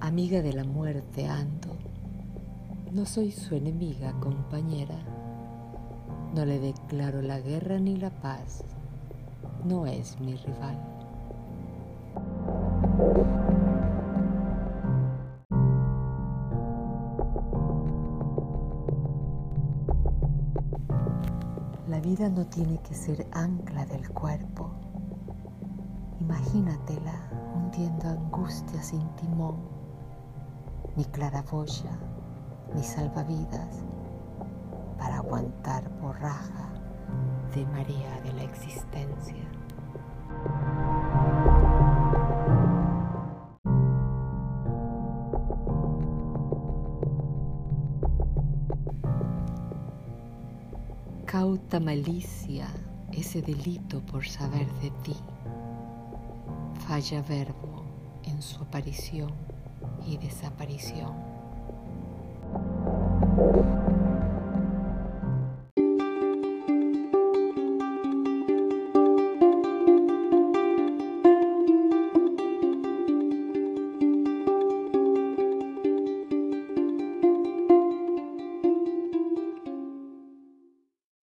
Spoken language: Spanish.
amiga de la muerte ando. No soy su enemiga, compañera. No le declaro la guerra ni la paz. No es mi rival. La vida no tiene que ser ancla del cuerpo. Imagínatela hundiendo angustia sin timón, ni claraboya, ni salvavidas para aguantar borraja de marea de la existencia. Cauta malicia ese delito por saber de ti. Falla verbo en su aparición y desaparición.